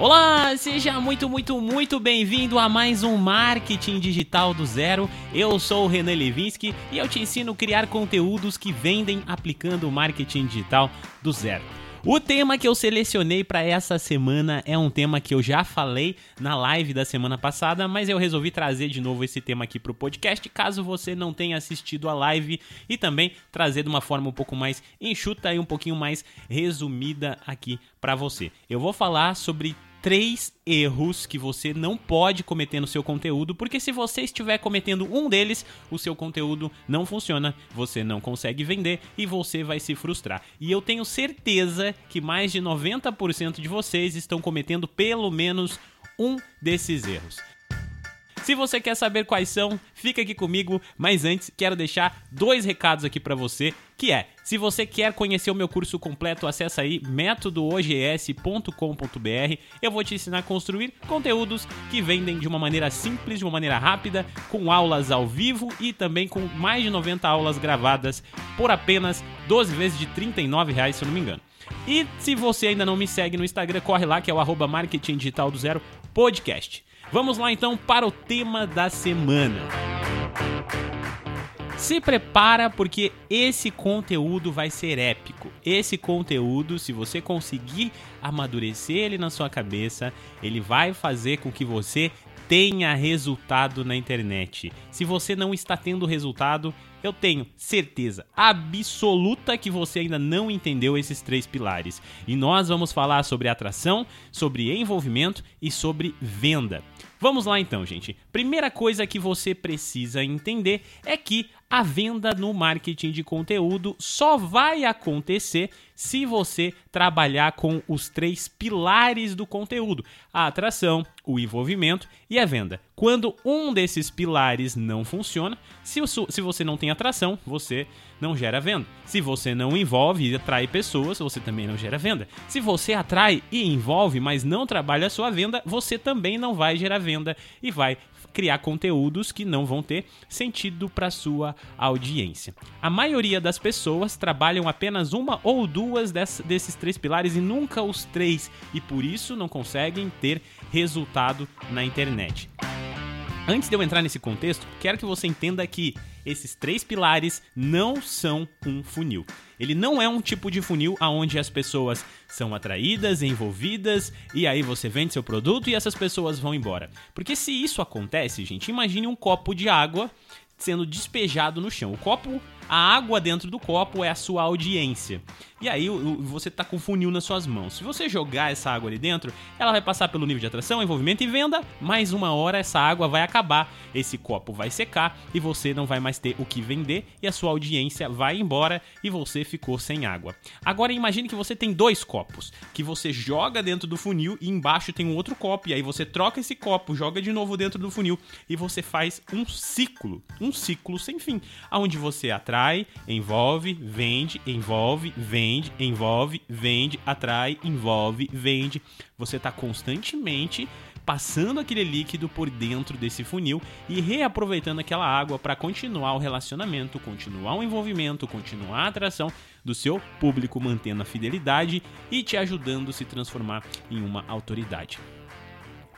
Olá, seja muito, muito, muito bem-vindo a mais um Marketing Digital do Zero. Eu sou o Renan Levinsky e eu te ensino a criar conteúdos que vendem aplicando o marketing digital do zero. O tema que eu selecionei para essa semana é um tema que eu já falei na live da semana passada, mas eu resolvi trazer de novo esse tema aqui para o podcast, caso você não tenha assistido a live e também trazer de uma forma um pouco mais enxuta e um pouquinho mais resumida aqui para você. Eu vou falar sobre três erros que você não pode cometer no seu conteúdo, porque se você estiver cometendo um deles, o seu conteúdo não funciona, você não consegue vender e você vai se frustrar. E eu tenho certeza que mais de 90% de vocês estão cometendo pelo menos um desses erros. Se você quer saber quais são, fica aqui comigo, mas antes quero deixar dois recados aqui para você, que é, se você quer conhecer o meu curso completo, acessa aí métodoogs.com.br. Eu vou te ensinar a construir conteúdos que vendem de uma maneira simples, de uma maneira rápida, com aulas ao vivo e também com mais de 90 aulas gravadas por apenas 12 vezes de R$ 39,00, se eu não me engano. E se você ainda não me segue no Instagram, corre lá que é o arroba marketing digital do zero podcast. Vamos lá então para o tema da semana. Se prepara porque esse conteúdo vai ser épico. Esse conteúdo, se você conseguir amadurecer ele na sua cabeça, ele vai fazer com que você tenha resultado na internet. Se você não está tendo resultado, eu tenho certeza absoluta que você ainda não entendeu esses três pilares. E nós vamos falar sobre atração, sobre envolvimento e sobre venda. Vamos lá então, gente. Primeira coisa que você precisa entender é que a venda no marketing de conteúdo só vai acontecer se você trabalhar com os três pilares do conteúdo: a atração, o envolvimento e a venda. Quando um desses pilares não funciona, se, se você não tem atração, você não gera venda. Se você não envolve e atrai pessoas, você também não gera venda. Se você atrai e envolve, mas não trabalha a sua venda, você também não vai gerar venda e vai criar conteúdos que não vão ter sentido para sua audiência. A maioria das pessoas trabalham apenas uma ou duas desses três pilares e nunca os três, e por isso não conseguem ter resultado na internet. Antes de eu entrar nesse contexto, quero que você entenda que esses três pilares não são um funil. Ele não é um tipo de funil aonde as pessoas são atraídas, envolvidas e aí você vende seu produto e essas pessoas vão embora. Porque se isso acontece, gente, imagine um copo de água sendo despejado no chão. O copo a água dentro do copo é a sua audiência. E aí você está com o funil nas suas mãos. Se você jogar essa água ali dentro, ela vai passar pelo nível de atração, envolvimento e venda. Mais uma hora essa água vai acabar, esse copo vai secar e você não vai mais ter o que vender e a sua audiência vai embora e você ficou sem água. Agora imagine que você tem dois copos, que você joga dentro do funil e embaixo tem um outro copo e aí você troca esse copo, joga de novo dentro do funil e você faz um ciclo, um ciclo sem fim, aonde você atrai atrai, envolve, vende, envolve, vende, envolve, vende, atrai, envolve, vende. Você está constantemente passando aquele líquido por dentro desse funil e reaproveitando aquela água para continuar o relacionamento, continuar o envolvimento, continuar a atração do seu público, mantendo a fidelidade e te ajudando a se transformar em uma autoridade.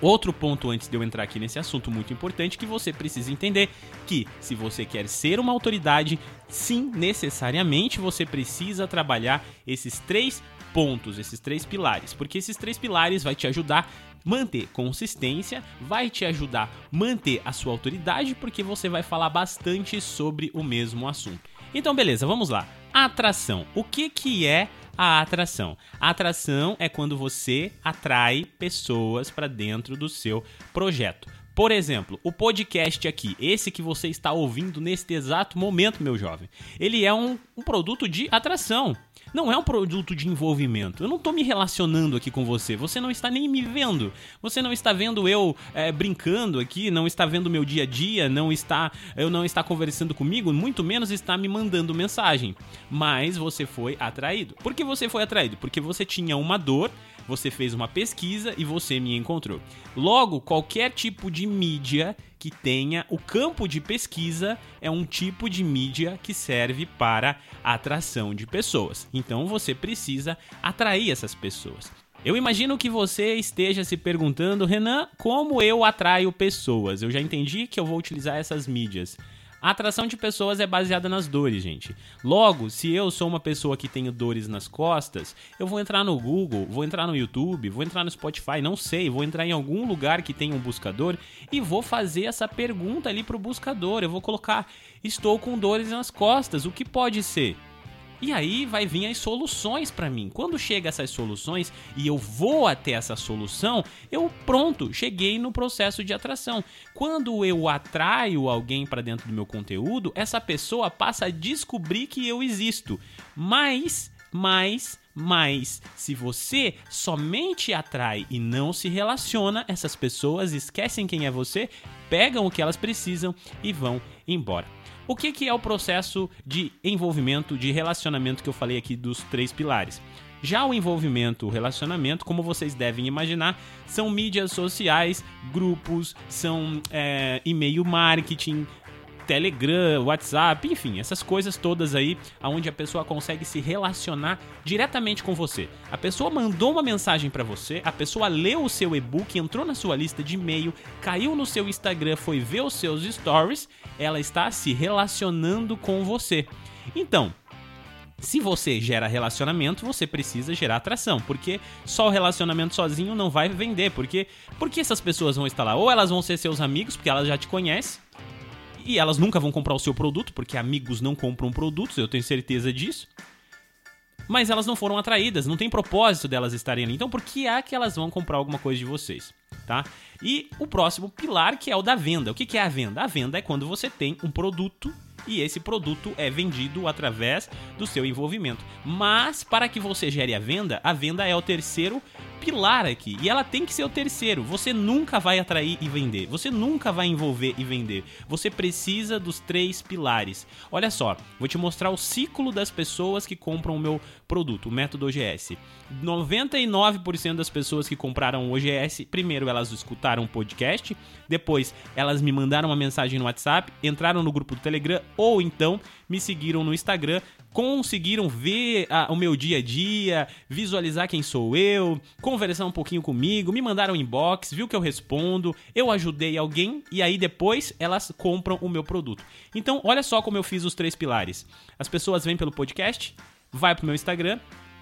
Outro ponto antes de eu entrar aqui nesse assunto muito importante que você precisa entender que se você quer ser uma autoridade, sim, necessariamente você precisa trabalhar esses três pontos, esses três pilares, porque esses três pilares vai te ajudar manter consistência, vai te ajudar manter a sua autoridade, porque você vai falar bastante sobre o mesmo assunto. Então, beleza, vamos lá. Atração. O que que é a atração. A atração é quando você atrai pessoas para dentro do seu projeto. Por exemplo, o podcast aqui, esse que você está ouvindo neste exato momento, meu jovem, ele é um, um produto de atração não é um produto de envolvimento. Eu não estou me relacionando aqui com você. Você não está nem me vendo. Você não está vendo eu é, brincando aqui, não está vendo meu dia a dia, não está, eu não está conversando comigo, muito menos está me mandando mensagem. Mas você foi atraído. Por que você foi atraído? Porque você tinha uma dor você fez uma pesquisa e você me encontrou. Logo, qualquer tipo de mídia que tenha o campo de pesquisa é um tipo de mídia que serve para atração de pessoas. Então você precisa atrair essas pessoas. Eu imagino que você esteja se perguntando, Renan, como eu atraio pessoas? Eu já entendi que eu vou utilizar essas mídias. A atração de pessoas é baseada nas dores, gente. Logo, se eu sou uma pessoa que tenho dores nas costas, eu vou entrar no Google, vou entrar no YouTube, vou entrar no Spotify, não sei, vou entrar em algum lugar que tenha um buscador e vou fazer essa pergunta ali pro buscador. Eu vou colocar: "Estou com dores nas costas, o que pode ser?" E aí vai vir as soluções para mim. Quando chega essas soluções e eu vou até essa solução, eu pronto, cheguei no processo de atração. Quando eu atraio alguém para dentro do meu conteúdo, essa pessoa passa a descobrir que eu existo. Mas, mas mas se você somente atrai e não se relaciona, essas pessoas esquecem quem é você, pegam o que elas precisam e vão embora. O que, que é o processo de envolvimento, de relacionamento que eu falei aqui dos três pilares? Já o envolvimento, o relacionamento, como vocês devem imaginar, são mídias sociais, grupos, são é, e-mail marketing, Telegram, WhatsApp, enfim, essas coisas todas aí, onde a pessoa consegue se relacionar diretamente com você. A pessoa mandou uma mensagem para você, a pessoa leu o seu e-book, entrou na sua lista de e-mail, caiu no seu Instagram, foi ver os seus stories, ela está se relacionando com você. Então, se você gera relacionamento, você precisa gerar atração, porque só o relacionamento sozinho não vai vender, porque porque essas pessoas vão estar lá, ou elas vão ser seus amigos, porque elas já te conhecem, e elas nunca vão comprar o seu produto, porque amigos não compram produtos, eu tenho certeza disso. Mas elas não foram atraídas, não tem propósito delas estarem ali. Então por que é que elas vão comprar alguma coisa de vocês? Tá? E o próximo pilar que é o da venda. O que é a venda? A venda é quando você tem um produto e esse produto é vendido através do seu envolvimento. Mas para que você gere a venda, a venda é o terceiro pilar aqui. E ela tem que ser o terceiro. Você nunca vai atrair e vender. Você nunca vai envolver e vender. Você precisa dos três pilares. Olha só, vou te mostrar o ciclo das pessoas que compram o meu produto, o método OGS. 99% das pessoas que compraram o OGS, primeiro elas escutaram o podcast, depois elas me mandaram uma mensagem no WhatsApp, entraram no grupo do Telegram ou então me seguiram no Instagram, conseguiram ver a, o meu dia a dia, visualizar quem sou eu, conversar um pouquinho comigo, me mandaram inbox, viu que eu respondo, eu ajudei alguém e aí depois elas compram o meu produto. Então, olha só como eu fiz os três pilares. As pessoas vêm pelo podcast, vai pro meu Instagram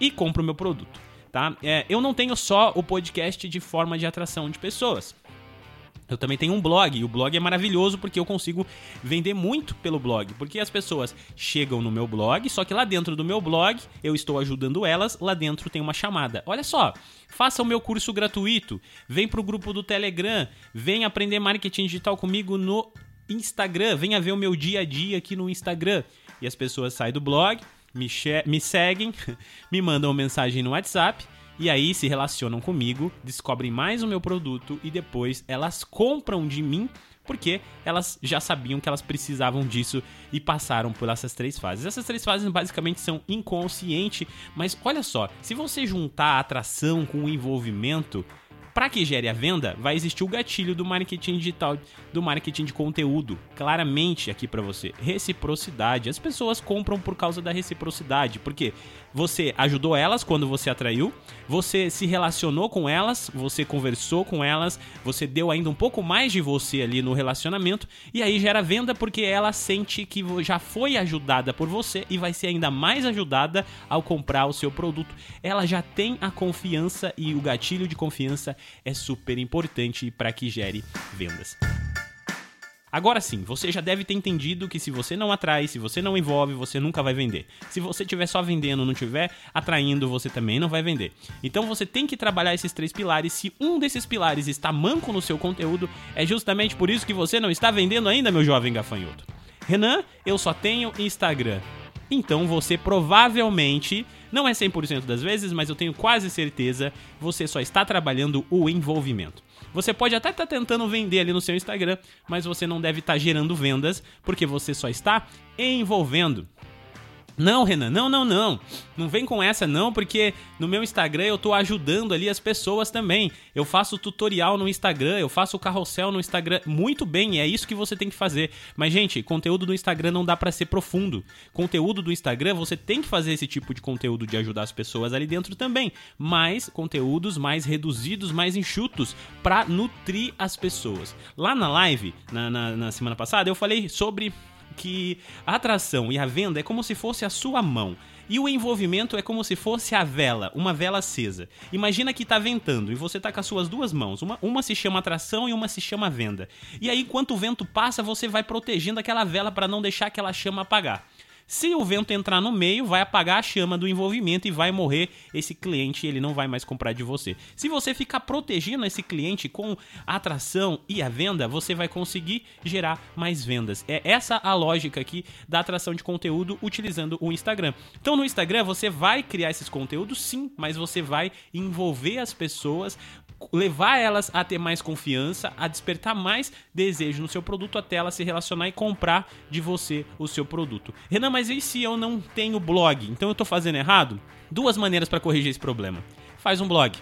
e compram o meu produto. Tá? É, eu não tenho só o podcast de forma de atração de pessoas. Eu também tenho um blog, e o blog é maravilhoso porque eu consigo vender muito pelo blog, porque as pessoas chegam no meu blog, só que lá dentro do meu blog eu estou ajudando elas, lá dentro tem uma chamada. Olha só, faça o meu curso gratuito, vem pro grupo do Telegram, vem aprender marketing digital comigo no Instagram, venha ver o meu dia a dia aqui no Instagram. E as pessoas saem do blog, me, me seguem, me mandam mensagem no WhatsApp e aí se relacionam comigo, descobrem mais o meu produto e depois elas compram de mim porque elas já sabiam que elas precisavam disso e passaram por essas três fases. Essas três fases basicamente são inconsciente, mas olha só, se você juntar a atração com o envolvimento, para que gere a venda, vai existir o gatilho do marketing digital, do marketing de conteúdo, claramente aqui para você. Reciprocidade. As pessoas compram por causa da reciprocidade, porque você ajudou elas quando você atraiu, você se relacionou com elas, você conversou com elas, você deu ainda um pouco mais de você ali no relacionamento e aí gera venda porque ela sente que já foi ajudada por você e vai ser ainda mais ajudada ao comprar o seu produto. Ela já tem a confiança e o gatilho de confiança é super importante para que gere vendas. Agora sim, você já deve ter entendido que se você não atrai, se você não envolve, você nunca vai vender. Se você estiver só vendendo, não estiver atraindo, você também não vai vender. Então você tem que trabalhar esses três pilares. Se um desses pilares está manco no seu conteúdo, é justamente por isso que você não está vendendo ainda, meu jovem gafanhoto. Renan, eu só tenho Instagram. Então você provavelmente, não é 100% das vezes, mas eu tenho quase certeza, você só está trabalhando o envolvimento. Você pode até estar tá tentando vender ali no seu Instagram, mas você não deve estar tá gerando vendas porque você só está envolvendo. Não, Renan, não, não, não. Não vem com essa não, porque no meu Instagram eu tô ajudando ali as pessoas também. Eu faço tutorial no Instagram, eu faço carrossel no Instagram. Muito bem, é isso que você tem que fazer. Mas gente, conteúdo do Instagram não dá para ser profundo. Conteúdo do Instagram, você tem que fazer esse tipo de conteúdo de ajudar as pessoas ali dentro também, mas conteúdos mais reduzidos, mais enxutos para nutrir as pessoas. Lá na live, na, na, na semana passada, eu falei sobre que a atração e a venda é como se fosse a sua mão. E o envolvimento é como se fosse a vela, uma vela acesa. Imagina que está ventando e você está com as suas duas mãos. Uma, uma se chama atração e uma se chama venda. E aí, enquanto o vento passa, você vai protegendo aquela vela para não deixar aquela chama apagar. Se o vento entrar no meio, vai apagar a chama do envolvimento e vai morrer esse cliente, ele não vai mais comprar de você. Se você ficar protegendo esse cliente com a atração e a venda, você vai conseguir gerar mais vendas. É essa a lógica aqui da atração de conteúdo utilizando o Instagram. Então no Instagram você vai criar esses conteúdos sim, mas você vai envolver as pessoas levar elas a ter mais confiança, a despertar mais desejo no seu produto até ela se relacionar e comprar de você o seu produto. Renan, mas e se eu não tenho blog? Então eu tô fazendo errado? Duas maneiras para corrigir esse problema. Faz um blog.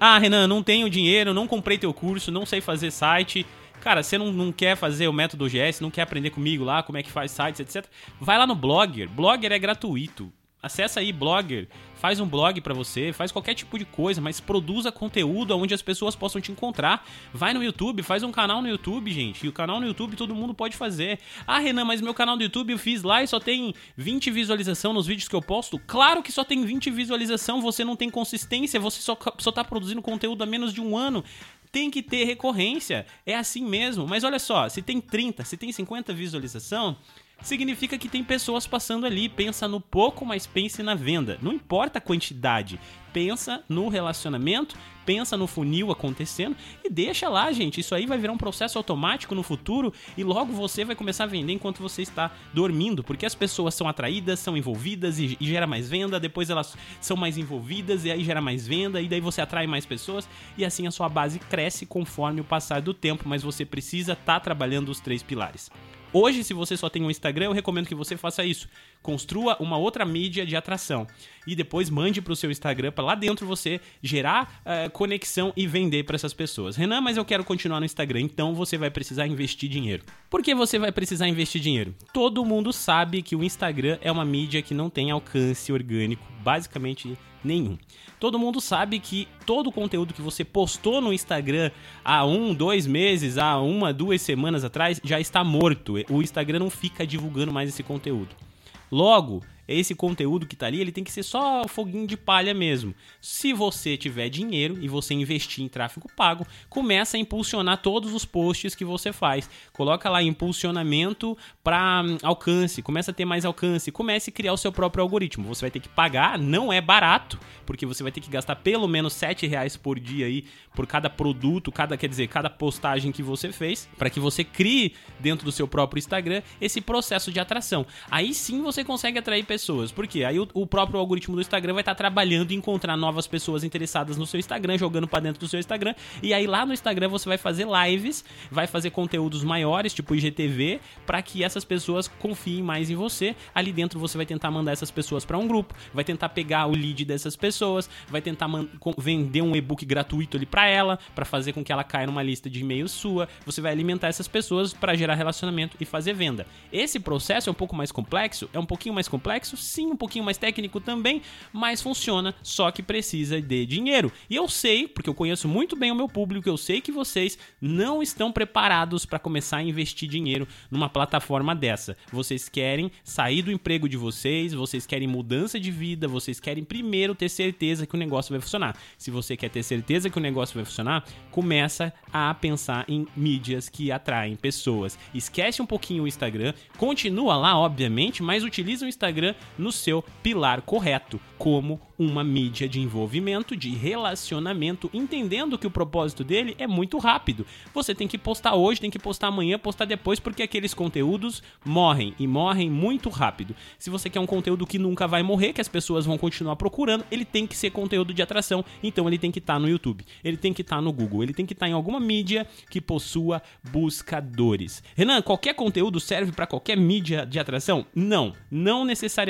Ah, Renan, não tenho dinheiro, não comprei teu curso, não sei fazer site. Cara, você não, não quer fazer o método GS, não quer aprender comigo lá como é que faz sites, etc. Vai lá no Blogger. Blogger é gratuito. Acessa aí Blogger, faz um blog para você, faz qualquer tipo de coisa, mas produza conteúdo onde as pessoas possam te encontrar. Vai no YouTube, faz um canal no YouTube, gente. E o canal no YouTube todo mundo pode fazer. Ah, Renan, mas meu canal do YouTube eu fiz lá e só tem 20 visualização nos vídeos que eu posto. Claro que só tem 20 visualização, você não tem consistência, você só, só tá produzindo conteúdo há menos de um ano tem que ter recorrência. É assim mesmo. Mas olha só, se tem 30, se tem 50 visualização, significa que tem pessoas passando ali. Pensa no pouco, mas pense na venda. Não importa a quantidade. Pensa no relacionamento, pensa no funil acontecendo e deixa lá, gente. Isso aí vai virar um processo automático no futuro e logo você vai começar a vender enquanto você está dormindo, porque as pessoas são atraídas, são envolvidas e, e gera mais venda, depois elas são mais envolvidas e aí gera mais venda e daí você atrai mais pessoas e assim a sua base cresce conforme o passar do tempo, mas você precisa estar tá trabalhando os três pilares. Hoje, se você só tem um Instagram, eu recomendo que você faça isso. Construa uma outra mídia de atração e depois mande para o seu Instagram para lá dentro você gerar uh, conexão e vender para essas pessoas. Renan, mas eu quero continuar no Instagram, então você vai precisar investir dinheiro. Por que você vai precisar investir dinheiro? Todo mundo sabe que o Instagram é uma mídia que não tem alcance orgânico, basicamente nenhum. Todo mundo sabe que todo o conteúdo que você postou no Instagram há um, dois meses, há uma, duas semanas atrás, já está morto. O Instagram não fica divulgando mais esse conteúdo. Logo, esse conteúdo que tá ali, ele tem que ser só foguinho de palha mesmo. Se você tiver dinheiro e você investir em tráfego pago, começa a impulsionar todos os posts que você faz. Coloca lá impulsionamento para hum, alcance, começa a ter mais alcance, comece a criar o seu próprio algoritmo. Você vai ter que pagar, não é barato, porque você vai ter que gastar pelo menos 7 reais por dia aí por cada produto, cada quer dizer, cada postagem que você fez, para que você crie dentro do seu próprio Instagram esse processo de atração. Aí sim você consegue atrair pessoas. Porque aí o, o, próprio algoritmo do Instagram vai estar tá trabalhando em encontrar novas pessoas interessadas no seu Instagram, jogando para dentro do seu Instagram. E aí lá no Instagram você vai fazer lives, vai fazer conteúdos maiores, tipo IGTV, para que essas pessoas confiem mais em você. Ali dentro você vai tentar mandar essas pessoas para um grupo, vai tentar pegar o lead dessas pessoas, vai tentar vender um e-book gratuito ali para ela, para fazer com que ela caia numa lista de e-mails sua. Você vai alimentar essas pessoas para gerar relacionamento e fazer venda. Esse processo é um pouco mais complexo, é um pouquinho mais complexo complexo, sim, um pouquinho mais técnico também, mas funciona, só que precisa de dinheiro. E eu sei, porque eu conheço muito bem o meu público, eu sei que vocês não estão preparados para começar a investir dinheiro numa plataforma dessa. Vocês querem sair do emprego de vocês, vocês querem mudança de vida, vocês querem primeiro ter certeza que o negócio vai funcionar. Se você quer ter certeza que o negócio vai funcionar, começa a pensar em mídias que atraem pessoas. Esquece um pouquinho o Instagram, continua lá, obviamente, mas utiliza o Instagram no seu pilar correto, como uma mídia de envolvimento, de relacionamento, entendendo que o propósito dele é muito rápido. Você tem que postar hoje, tem que postar amanhã, postar depois, porque aqueles conteúdos morrem e morrem muito rápido. Se você quer um conteúdo que nunca vai morrer, que as pessoas vão continuar procurando, ele tem que ser conteúdo de atração, então ele tem que estar tá no YouTube, ele tem que estar tá no Google, ele tem que estar tá em alguma mídia que possua buscadores. Renan, qualquer conteúdo serve para qualquer mídia de atração? Não, não necessariamente.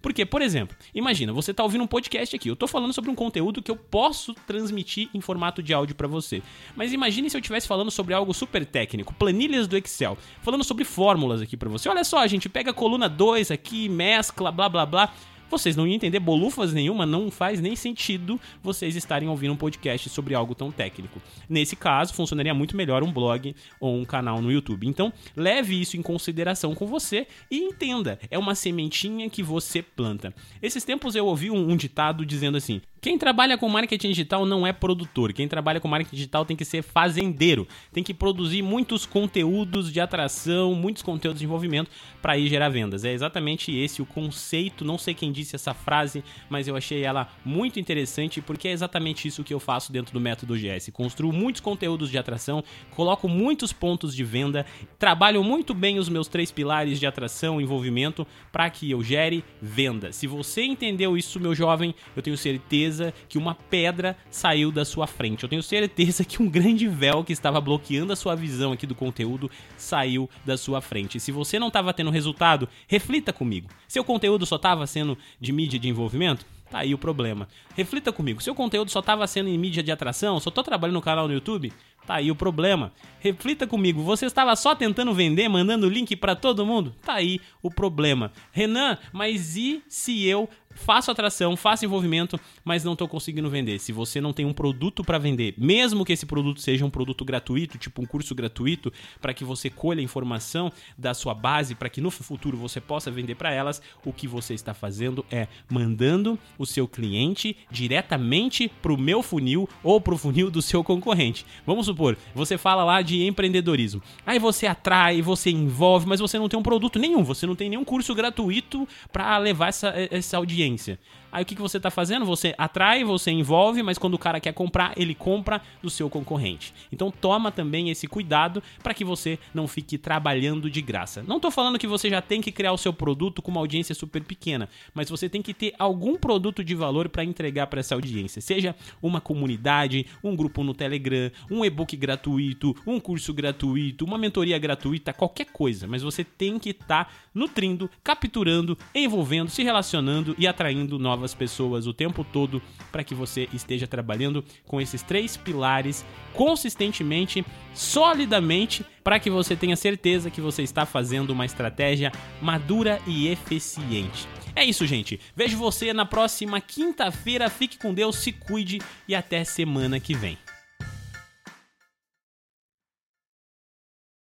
Porque, por exemplo, imagina, você está ouvindo um podcast aqui, eu estou falando sobre um conteúdo que eu posso transmitir em formato de áudio para você. Mas imagine se eu estivesse falando sobre algo super técnico, planilhas do Excel, falando sobre fórmulas aqui para você. Olha só, a gente pega a coluna 2 aqui, mescla, blá blá blá vocês não iam entender bolufas nenhuma, não faz nem sentido vocês estarem ouvindo um podcast sobre algo tão técnico. Nesse caso, funcionaria muito melhor um blog ou um canal no YouTube. Então, leve isso em consideração com você e entenda, é uma sementinha que você planta. Esses tempos eu ouvi um, um ditado dizendo assim: quem trabalha com marketing digital não é produtor. Quem trabalha com marketing digital tem que ser fazendeiro. Tem que produzir muitos conteúdos de atração, muitos conteúdos de envolvimento para ir gerar vendas. É exatamente esse o conceito. Não sei quem disse essa frase, mas eu achei ela muito interessante porque é exatamente isso que eu faço dentro do método GS. Construo muitos conteúdos de atração, coloco muitos pontos de venda, trabalho muito bem os meus três pilares de atração e envolvimento para que eu gere venda. Se você entendeu isso, meu jovem, eu tenho certeza que uma pedra saiu da sua frente. Eu tenho certeza que um grande véu que estava bloqueando a sua visão aqui do conteúdo saiu da sua frente. Se você não estava tendo resultado, reflita comigo. Seu conteúdo só estava sendo de mídia de envolvimento? Tá aí o problema. Reflita comigo. Seu conteúdo só estava sendo em mídia de atração? Só tô trabalhando no canal no YouTube? Tá aí o problema. Reflita comigo, você estava só tentando vender, mandando link para todo mundo? Tá aí o problema. Renan, mas e se eu faço atração, faço envolvimento, mas não estou conseguindo vender. Se você não tem um produto para vender, mesmo que esse produto seja um produto gratuito, tipo um curso gratuito, para que você colha informação da sua base, para que no futuro você possa vender para elas, o que você está fazendo é mandando o seu cliente diretamente para o meu funil ou para o funil do seu concorrente. Vamos supor, você fala lá de empreendedorismo. Aí você atrai, você envolve, mas você não tem um produto nenhum, você não tem nenhum curso gratuito para levar essa, essa audiência audiência. Aí o que, que você está fazendo? Você atrai, você envolve, mas quando o cara quer comprar, ele compra do seu concorrente. Então toma também esse cuidado para que você não fique trabalhando de graça. Não estou falando que você já tem que criar o seu produto com uma audiência super pequena, mas você tem que ter algum produto de valor para entregar para essa audiência. Seja uma comunidade, um grupo no Telegram, um e-book gratuito, um curso gratuito, uma mentoria gratuita, qualquer coisa. Mas você tem que estar tá nutrindo, capturando, envolvendo, se relacionando e atraindo novos novas pessoas o tempo todo para que você esteja trabalhando com esses três pilares consistentemente, solidamente, para que você tenha certeza que você está fazendo uma estratégia madura e eficiente. É isso, gente. Vejo você na próxima quinta-feira. Fique com Deus, se cuide e até semana que vem.